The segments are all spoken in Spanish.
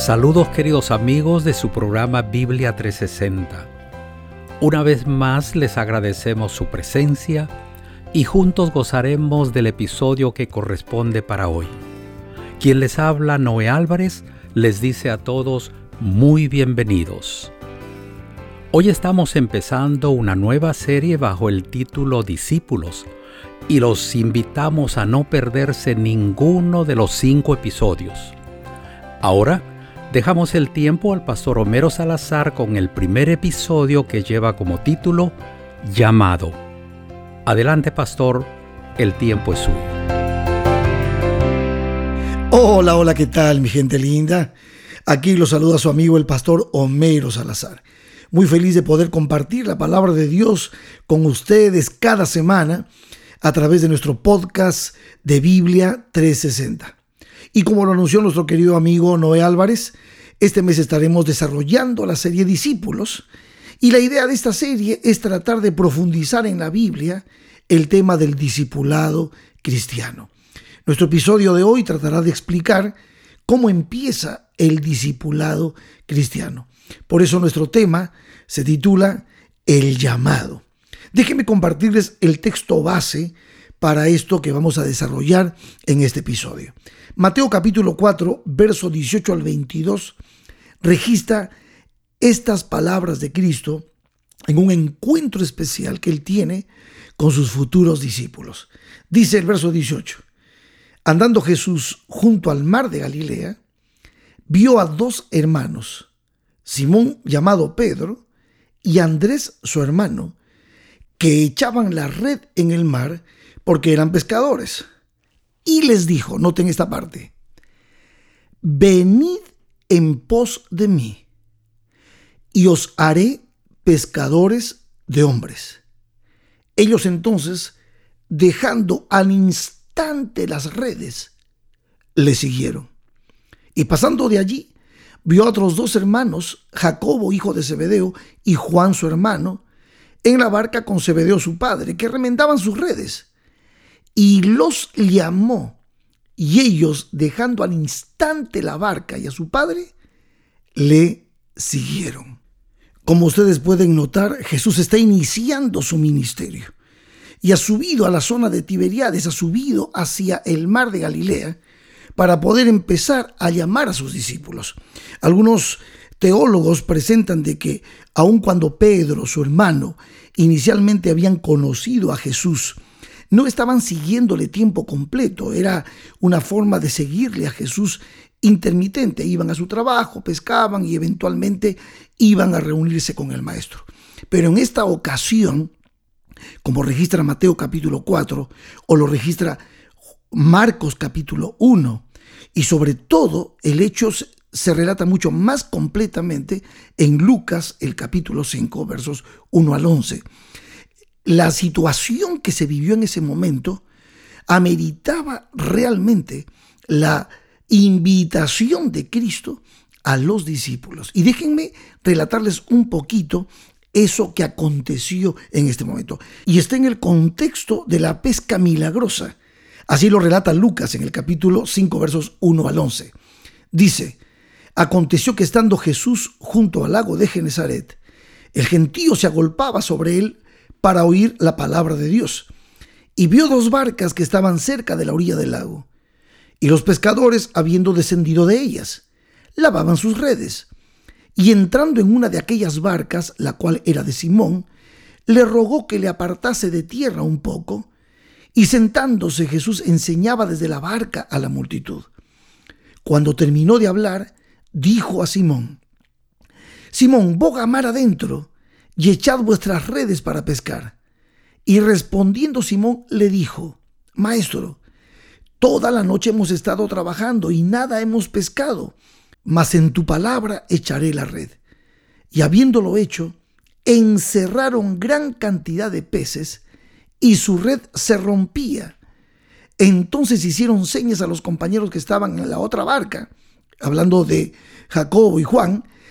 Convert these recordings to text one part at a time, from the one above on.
Saludos queridos amigos de su programa Biblia 360. Una vez más les agradecemos su presencia y juntos gozaremos del episodio que corresponde para hoy. Quien les habla, Noé Álvarez, les dice a todos muy bienvenidos. Hoy estamos empezando una nueva serie bajo el título Discípulos y los invitamos a no perderse ninguno de los cinco episodios. Ahora dejamos el tiempo al pastor Homero Salazar con el primer episodio que lleva como título Llamado. Adelante pastor, el tiempo es suyo. Hola, hola, ¿qué tal mi gente linda? Aquí lo saluda su amigo el pastor Homero Salazar. Muy feliz de poder compartir la palabra de Dios con ustedes cada semana a través de nuestro podcast de Biblia 360. Y como lo anunció nuestro querido amigo Noé Álvarez, este mes estaremos desarrollando la serie Discípulos y la idea de esta serie es tratar de profundizar en la Biblia el tema del discipulado cristiano. Nuestro episodio de hoy tratará de explicar cómo empieza el discipulado cristiano. Por eso nuestro tema se titula El llamado. Déjenme compartirles el texto base para esto que vamos a desarrollar en este episodio. Mateo capítulo 4, verso 18 al 22, registra estas palabras de Cristo en un encuentro especial que él tiene con sus futuros discípulos. Dice el verso 18, andando Jesús junto al mar de Galilea, vio a dos hermanos, Simón llamado Pedro y Andrés su hermano, que echaban la red en el mar porque eran pescadores. Y les dijo, noten esta parte, venid en pos de mí y os haré pescadores de hombres. Ellos entonces, dejando al instante las redes, le siguieron. Y pasando de allí, vio a otros dos hermanos, Jacobo, hijo de Zebedeo, y Juan, su hermano, en la barca con Zebedeo su padre, que remendaban sus redes. Y los llamó, y ellos, dejando al instante la barca y a su padre, le siguieron. Como ustedes pueden notar, Jesús está iniciando su ministerio y ha subido a la zona de Tiberiades, ha subido hacia el mar de Galilea para poder empezar a llamar a sus discípulos. Algunos teólogos presentan de que aun cuando Pedro, su hermano, inicialmente habían conocido a Jesús, no estaban siguiéndole tiempo completo, era una forma de seguirle a Jesús intermitente, iban a su trabajo, pescaban y eventualmente iban a reunirse con el maestro. Pero en esta ocasión, como registra Mateo capítulo 4 o lo registra Marcos capítulo 1, y sobre todo el hecho se relata mucho más completamente en Lucas el capítulo 5 versos 1 al 11. La situación que se vivió en ese momento ameritaba realmente la invitación de Cristo a los discípulos. Y déjenme relatarles un poquito eso que aconteció en este momento. Y está en el contexto de la pesca milagrosa. Así lo relata Lucas en el capítulo 5 versos 1 al 11. Dice, Aconteció que estando Jesús junto al lago de Genezaret, el gentío se agolpaba sobre él para oír la palabra de Dios, y vio dos barcas que estaban cerca de la orilla del lago, y los pescadores, habiendo descendido de ellas, lavaban sus redes, y entrando en una de aquellas barcas, la cual era de Simón, le rogó que le apartase de tierra un poco, y sentándose Jesús enseñaba desde la barca a la multitud. Cuando terminó de hablar, dijo a Simón, Simón, boga mar adentro y echad vuestras redes para pescar. Y respondiendo Simón le dijo, Maestro, toda la noche hemos estado trabajando y nada hemos pescado, mas en tu palabra echaré la red. Y habiéndolo hecho, encerraron gran cantidad de peces y su red se rompía. Entonces hicieron señas a los compañeros que estaban en la otra barca hablando de Jacobo y Juan,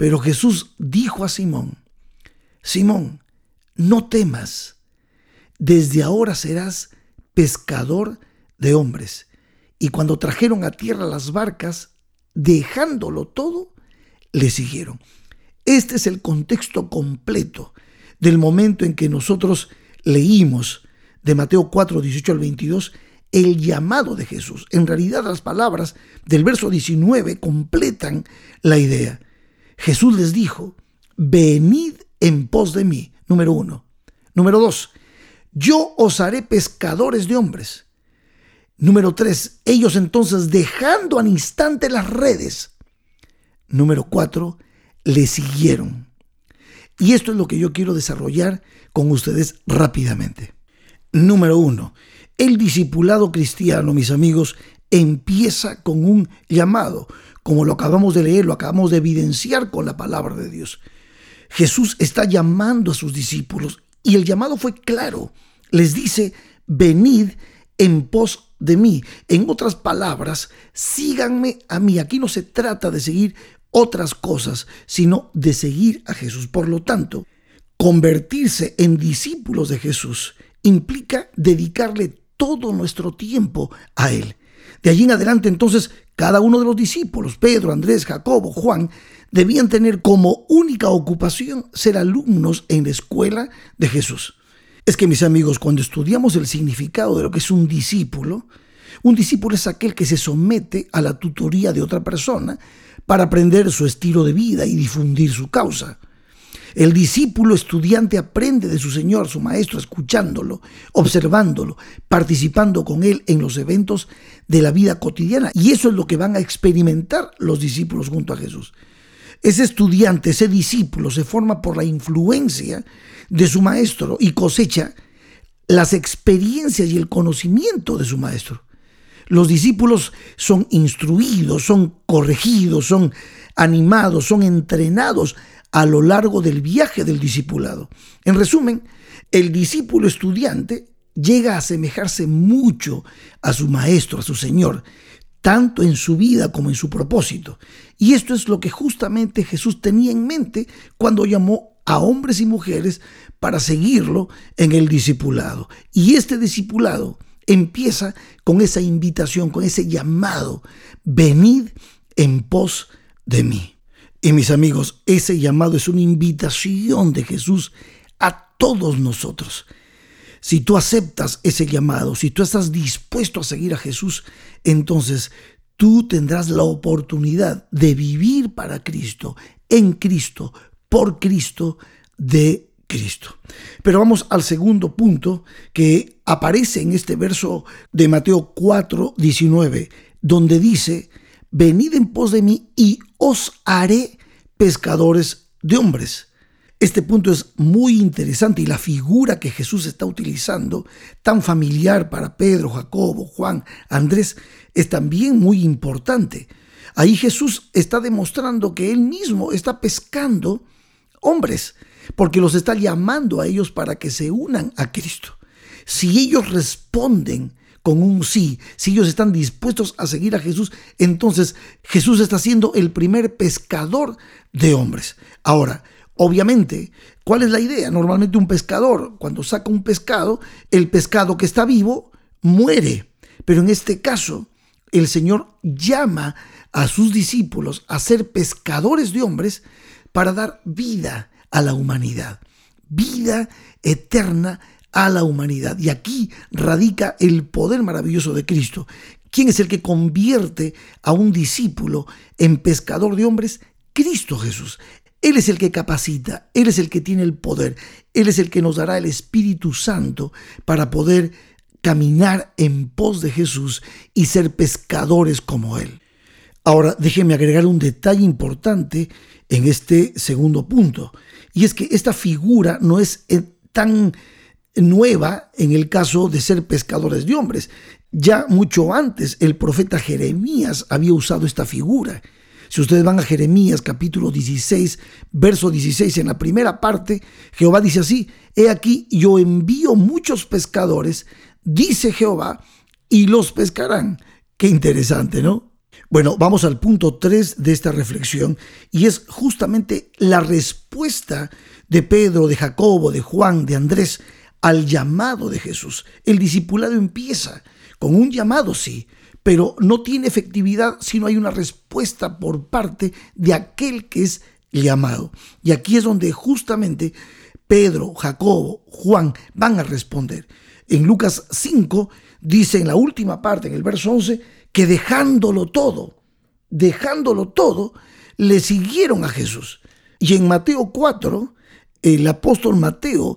Pero Jesús dijo a Simón, Simón, no temas, desde ahora serás pescador de hombres. Y cuando trajeron a tierra las barcas, dejándolo todo, le siguieron. Este es el contexto completo del momento en que nosotros leímos de Mateo 4, 18 al 22, el llamado de Jesús. En realidad las palabras del verso 19 completan la idea. Jesús les dijo, venid en pos de mí, número uno. Número dos, yo os haré pescadores de hombres. Número tres, ellos entonces dejando al instante las redes. Número cuatro, le siguieron. Y esto es lo que yo quiero desarrollar con ustedes rápidamente. Número uno, el discipulado cristiano, mis amigos, empieza con un llamado, como lo acabamos de leer, lo acabamos de evidenciar con la palabra de Dios. Jesús está llamando a sus discípulos y el llamado fue claro. Les dice, venid en pos de mí. En otras palabras, síganme a mí. Aquí no se trata de seguir otras cosas, sino de seguir a Jesús. Por lo tanto, convertirse en discípulos de Jesús implica dedicarle todo nuestro tiempo a Él. De allí en adelante entonces cada uno de los discípulos, Pedro, Andrés, Jacobo, Juan, debían tener como única ocupación ser alumnos en la escuela de Jesús. Es que mis amigos, cuando estudiamos el significado de lo que es un discípulo, un discípulo es aquel que se somete a la tutoría de otra persona para aprender su estilo de vida y difundir su causa. El discípulo estudiante aprende de su Señor, su Maestro, escuchándolo, observándolo, participando con Él en los eventos de la vida cotidiana. Y eso es lo que van a experimentar los discípulos junto a Jesús. Ese estudiante, ese discípulo se forma por la influencia de su Maestro y cosecha las experiencias y el conocimiento de su Maestro. Los discípulos son instruidos, son corregidos, son animados, son entrenados a lo largo del viaje del discipulado. En resumen, el discípulo estudiante llega a asemejarse mucho a su maestro, a su Señor, tanto en su vida como en su propósito. Y esto es lo que justamente Jesús tenía en mente cuando llamó a hombres y mujeres para seguirlo en el discipulado. Y este discipulado empieza con esa invitación, con ese llamado, venid en pos de mí. Y mis amigos, ese llamado es una invitación de Jesús a todos nosotros. Si tú aceptas ese llamado, si tú estás dispuesto a seguir a Jesús, entonces tú tendrás la oportunidad de vivir para Cristo, en Cristo, por Cristo, de Cristo. Pero vamos al segundo punto que aparece en este verso de Mateo 4, 19, donde dice, venid en pos de mí y os haré pescadores de hombres. Este punto es muy interesante y la figura que Jesús está utilizando, tan familiar para Pedro, Jacobo, Juan, Andrés, es también muy importante. Ahí Jesús está demostrando que él mismo está pescando hombres porque los está llamando a ellos para que se unan a Cristo. Si ellos responden con un sí, si ellos están dispuestos a seguir a Jesús, entonces Jesús está siendo el primer pescador de hombres. Ahora, obviamente, ¿cuál es la idea? Normalmente un pescador, cuando saca un pescado, el pescado que está vivo muere. Pero en este caso, el Señor llama a sus discípulos a ser pescadores de hombres para dar vida a la humanidad. Vida eterna a la humanidad. Y aquí radica el poder maravilloso de Cristo. ¿Quién es el que convierte a un discípulo en pescador de hombres? Cristo Jesús. Él es el que capacita, Él es el que tiene el poder, Él es el que nos dará el Espíritu Santo para poder caminar en pos de Jesús y ser pescadores como Él. Ahora, déjeme agregar un detalle importante en este segundo punto. Y es que esta figura no es eh, tan nueva en el caso de ser pescadores de hombres. Ya mucho antes el profeta Jeremías había usado esta figura. Si ustedes van a Jeremías capítulo 16, verso 16, en la primera parte, Jehová dice así, he aquí yo envío muchos pescadores, dice Jehová, y los pescarán. Qué interesante, ¿no? Bueno, vamos al punto 3 de esta reflexión y es justamente la respuesta de Pedro, de Jacobo, de Juan, de Andrés al llamado de Jesús. El discipulado empieza con un llamado, sí, pero no tiene efectividad si no hay una respuesta por parte de aquel que es llamado. Y aquí es donde justamente Pedro, Jacobo, Juan van a responder. En Lucas 5 dice en la última parte, en el verso 11, que dejándolo todo, dejándolo todo, le siguieron a Jesús. Y en Mateo 4, el apóstol Mateo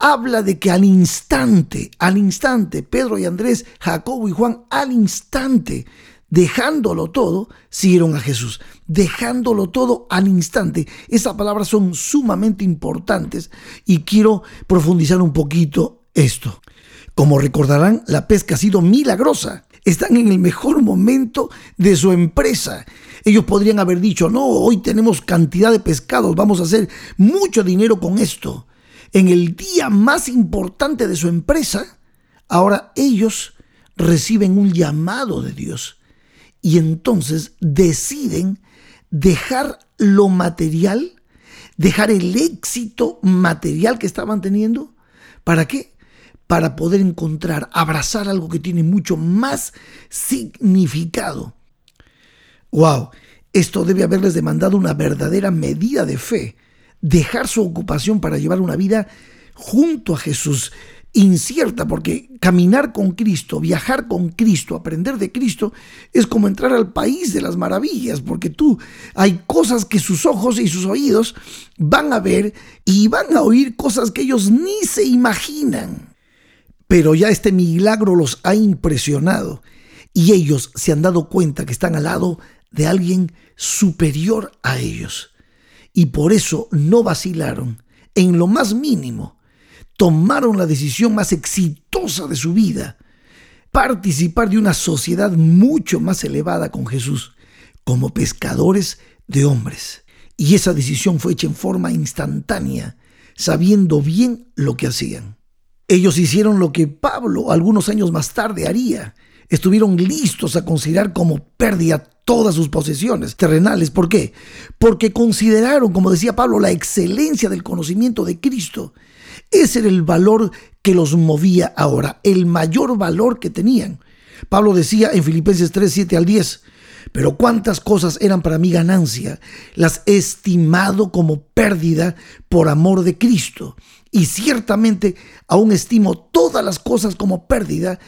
habla de que al instante, al instante, Pedro y Andrés, Jacobo y Juan, al instante, dejándolo todo, siguieron a Jesús. Dejándolo todo al instante. Esas palabras son sumamente importantes y quiero profundizar un poquito esto. Como recordarán, la pesca ha sido milagrosa. Están en el mejor momento de su empresa. Ellos podrían haber dicho, no, hoy tenemos cantidad de pescados, vamos a hacer mucho dinero con esto en el día más importante de su empresa, ahora ellos reciben un llamado de Dios y entonces deciden dejar lo material, dejar el éxito material que estaban teniendo. ¿Para qué? Para poder encontrar, abrazar algo que tiene mucho más significado. ¡Wow! Esto debe haberles demandado una verdadera medida de fe dejar su ocupación para llevar una vida junto a Jesús, incierta, porque caminar con Cristo, viajar con Cristo, aprender de Cristo, es como entrar al país de las maravillas, porque tú hay cosas que sus ojos y sus oídos van a ver y van a oír cosas que ellos ni se imaginan. Pero ya este milagro los ha impresionado y ellos se han dado cuenta que están al lado de alguien superior a ellos y por eso no vacilaron en lo más mínimo. Tomaron la decisión más exitosa de su vida, participar de una sociedad mucho más elevada con Jesús, como pescadores de hombres. Y esa decisión fue hecha en forma instantánea, sabiendo bien lo que hacían. Ellos hicieron lo que Pablo algunos años más tarde haría. Estuvieron listos a considerar como pérdida todas sus posesiones terrenales. ¿Por qué? Porque consideraron, como decía Pablo, la excelencia del conocimiento de Cristo. Ese era el valor que los movía ahora, el mayor valor que tenían. Pablo decía en Filipenses 3, 7 al 10, pero cuántas cosas eran para mí ganancia, las he estimado como pérdida por amor de Cristo. Y ciertamente aún estimo todas las cosas como pérdida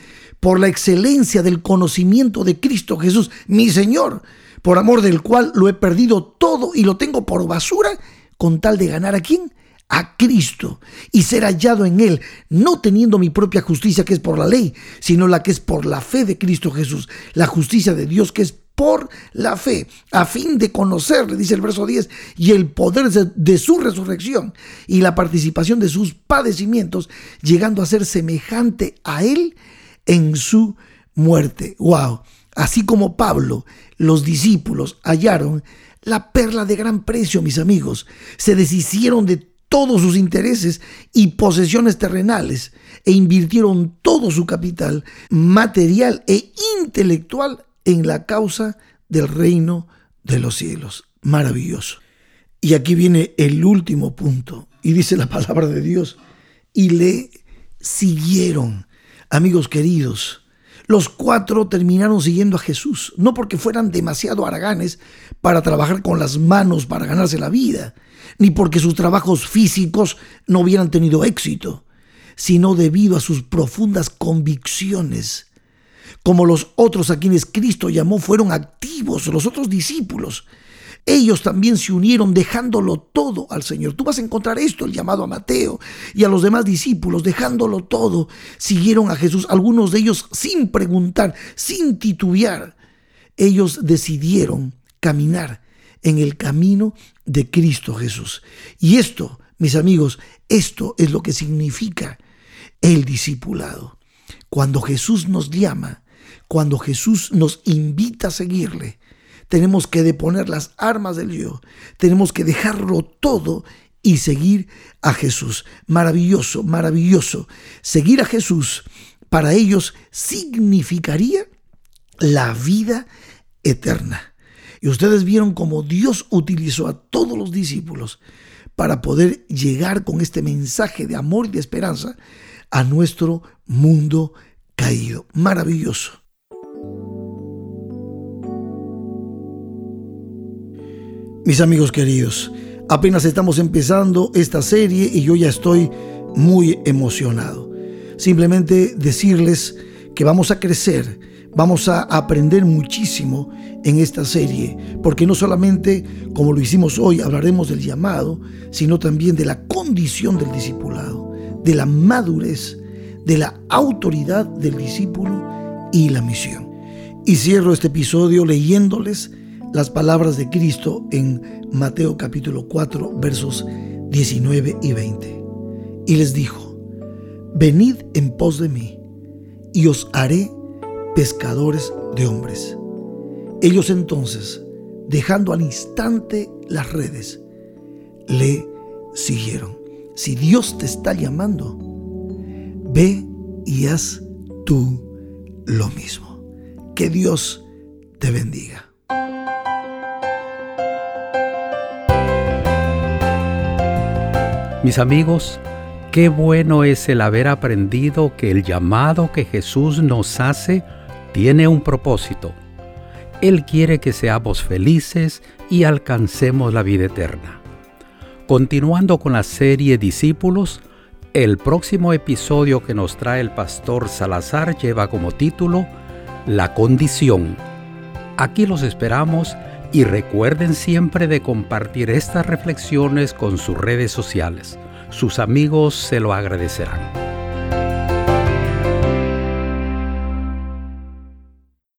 por la excelencia del conocimiento de Cristo Jesús, mi Señor, por amor del cual lo he perdido todo y lo tengo por basura, con tal de ganar a quién? A Cristo y ser hallado en Él, no teniendo mi propia justicia que es por la ley, sino la que es por la fe de Cristo Jesús, la justicia de Dios que es por la fe, a fin de conocerle, dice el verso 10, y el poder de, su resurrección y la participación de sus padecimientos, llegando a ser semejante a Él en su muerte. ¡Wow! Así como Pablo, los discípulos hallaron la perla de gran precio, mis amigos. Se deshicieron de todos sus intereses y posesiones terrenales e invirtieron todo su capital material e intelectual en la causa del reino de los cielos. Maravilloso. Y aquí viene el último punto. Y dice la palabra de Dios. Y le siguieron. Amigos queridos, los cuatro terminaron siguiendo a Jesús, no porque fueran demasiado haraganes para trabajar con las manos para ganarse la vida, ni porque sus trabajos físicos no hubieran tenido éxito, sino debido a sus profundas convicciones. Como los otros a quienes Cristo llamó fueron activos, los otros discípulos, ellos también se unieron dejándolo todo al Señor. Tú vas a encontrar esto, el llamado a Mateo y a los demás discípulos, dejándolo todo, siguieron a Jesús, algunos de ellos sin preguntar, sin titubear. Ellos decidieron caminar en el camino de Cristo Jesús. Y esto, mis amigos, esto es lo que significa el discipulado. Cuando Jesús nos llama, cuando Jesús nos invita a seguirle, tenemos que deponer las armas del yo, tenemos que dejarlo todo y seguir a Jesús. Maravilloso, maravilloso. Seguir a Jesús para ellos significaría la vida eterna. Y ustedes vieron cómo Dios utilizó a todos los discípulos para poder llegar con este mensaje de amor y de esperanza a nuestro mundo caído. Maravilloso. Mis amigos queridos, apenas estamos empezando esta serie y yo ya estoy muy emocionado. Simplemente decirles que vamos a crecer, vamos a aprender muchísimo en esta serie, porque no solamente, como lo hicimos hoy, hablaremos del llamado, sino también de la condición del discipulado, de la madurez, de la autoridad del discípulo y la misión. Y cierro este episodio leyéndoles las palabras de Cristo en Mateo capítulo 4 versos 19 y 20. Y les dijo, venid en pos de mí, y os haré pescadores de hombres. Ellos entonces, dejando al instante las redes, le siguieron. Si Dios te está llamando, ve y haz tú lo mismo. Que Dios te bendiga. Mis amigos, qué bueno es el haber aprendido que el llamado que Jesús nos hace tiene un propósito. Él quiere que seamos felices y alcancemos la vida eterna. Continuando con la serie Discípulos, el próximo episodio que nos trae el pastor Salazar lleva como título La condición. Aquí los esperamos y recuerden siempre de compartir estas reflexiones con sus redes sociales. Sus amigos se lo agradecerán.